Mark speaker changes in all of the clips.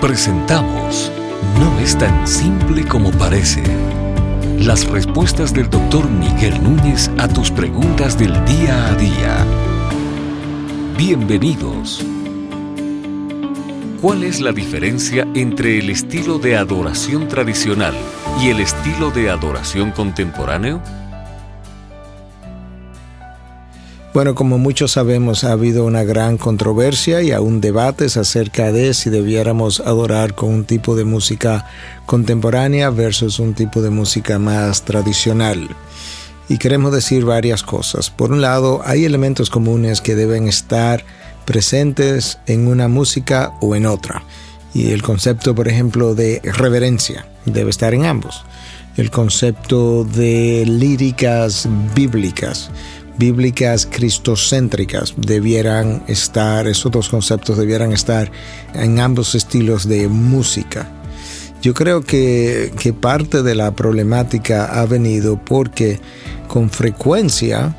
Speaker 1: Presentamos No es tan simple como parece. Las respuestas del doctor Miguel Núñez a tus preguntas del día a día. Bienvenidos. ¿Cuál es la diferencia entre el estilo de adoración tradicional y el estilo de adoración contemporáneo?
Speaker 2: Bueno, como muchos sabemos, ha habido una gran controversia y aún debates acerca de si debiéramos adorar con un tipo de música contemporánea versus un tipo de música más tradicional. Y queremos decir varias cosas. Por un lado, hay elementos comunes que deben estar presentes en una música o en otra. Y el concepto, por ejemplo, de reverencia debe estar en ambos. El concepto de líricas bíblicas bíblicas cristocéntricas debieran estar, esos dos conceptos debieran estar en ambos estilos de música. Yo creo que, que parte de la problemática ha venido porque con frecuencia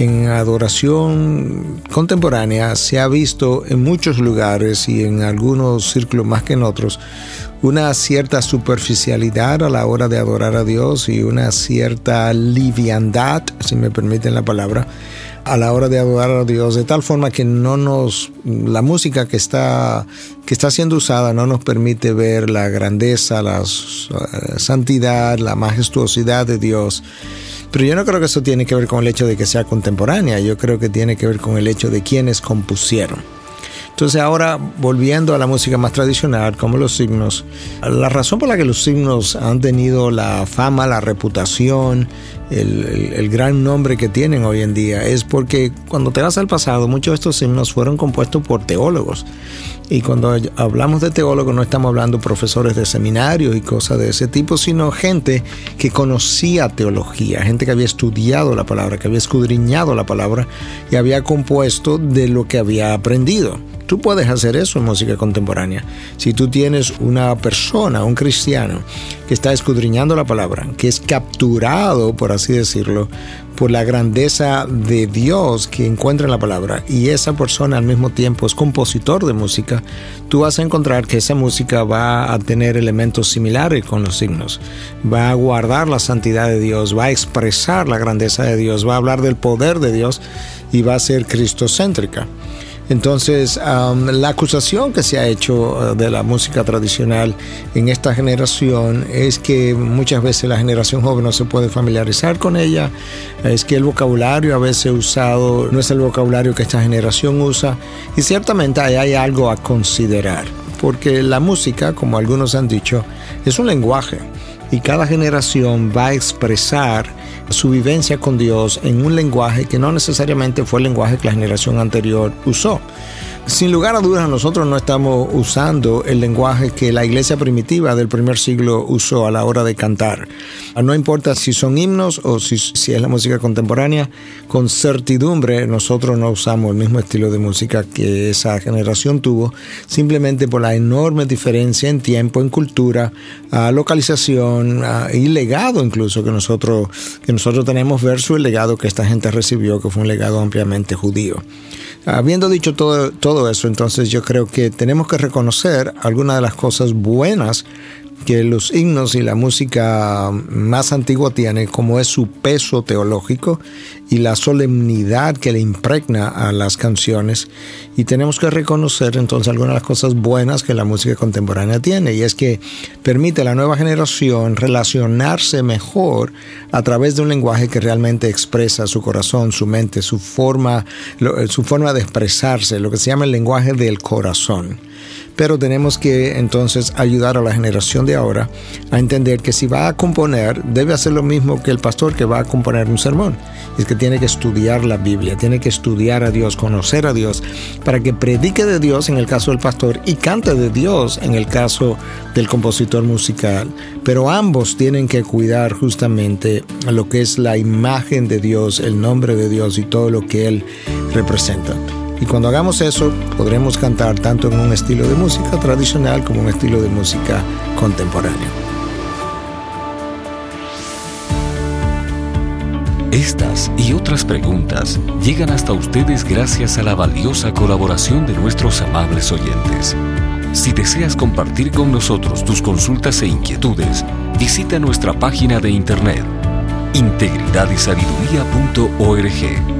Speaker 2: en adoración contemporánea se ha visto en muchos lugares y en algunos círculos más que en otros una cierta superficialidad a la hora de adorar a Dios y una cierta liviandad, si me permiten la palabra, a la hora de adorar a Dios, de tal forma que no nos, la música que está, que está siendo usada no nos permite ver la grandeza, la eh, santidad, la majestuosidad de Dios. Pero yo no creo que eso tiene que ver con el hecho de que sea contemporánea, yo creo que tiene que ver con el hecho de quienes compusieron. Entonces ahora, volviendo a la música más tradicional, como los signos, la razón por la que los signos han tenido la fama, la reputación, el, gran nombre que tienen hoy en día es porque cuando te vas al pasado, muchos de estos himnos fueron compuestos por teólogos. Y cuando hablamos de teólogos no estamos hablando de profesores de seminario y cosas de ese tipo, sino gente que conocía teología, gente que había estudiado la palabra, que había escudriñado la palabra y había compuesto de lo que había aprendido. Tú puedes hacer eso en música contemporánea. Si tú tienes una persona, un cristiano, que está escudriñando la palabra, que es capturado, por así decirlo, por la grandeza de Dios que encuentra en la palabra y esa persona al mismo tiempo es compositor de música, tú vas a encontrar que esa música va a tener elementos similares con los signos. Va a guardar la santidad de Dios, va a expresar la grandeza de Dios, va a hablar del poder de Dios y va a ser cristocéntrica. Entonces, la acusación que se ha hecho uh, de la música tradicional en esta generación es que muchas veces la generación joven no se puede familiarizar con ella, es que el vocabulario a veces usado no es el vocabulario que esta generación usa. Y ciertamente ahí hay algo a considerar, porque la música, como algunos han dicho, es un lenguaje y cada generación va a expresar su vivencia con Dios en un lenguaje que no necesariamente fue el lenguaje que la generación anterior usó. Sin lugar a dudas, nosotros no estamos usando el lenguaje que la iglesia primitiva del primer siglo usó a la hora de cantar. No importa si son himnos o si, si, es la música contemporánea, con certidumbre nosotros no usamos el mismo estilo de música que esa generación tuvo, simplemente por la enorme diferencia en tiempo, en cultura, localización y legado incluso que nosotros, que nosotros tenemos versus el legado que esta gente recibió, que fue un legado ampliamente judío. Habiendo dicho todo, todo eso, entonces yo creo que tenemos que reconocer algunas de las cosas buenas que los himnos y la música más antigua tienen, como es su peso teológico y la solemnidad que le impregna a las canciones. Y tenemos que reconocer entonces algunas de las cosas buenas que la música contemporánea tiene, y es que permite a la nueva generación relacionarse mejor a través de un lenguaje que realmente expresa su corazón, su mente, su forma, su forma de expresarse, lo que se llama el lenguaje del corazón pero tenemos que entonces ayudar a la generación de ahora a entender que si va a componer, debe hacer lo mismo que el pastor que va a componer un sermón. Es que tiene que estudiar la Biblia, tiene que estudiar a Dios, conocer a Dios, para que predique de Dios en el caso del pastor y cante de Dios en el caso del compositor musical. Pero ambos tienen que cuidar justamente lo que es la imagen de Dios, el nombre de Dios y todo lo que Él representa. Y cuando hagamos eso, podremos cantar tanto en un estilo de música tradicional como un estilo de música contemporánea.
Speaker 1: Estas y otras preguntas llegan hasta ustedes gracias a la valiosa colaboración de nuestros amables oyentes. Si deseas compartir con nosotros tus consultas e inquietudes, visita nuestra página de internet integridadysabiduría.org.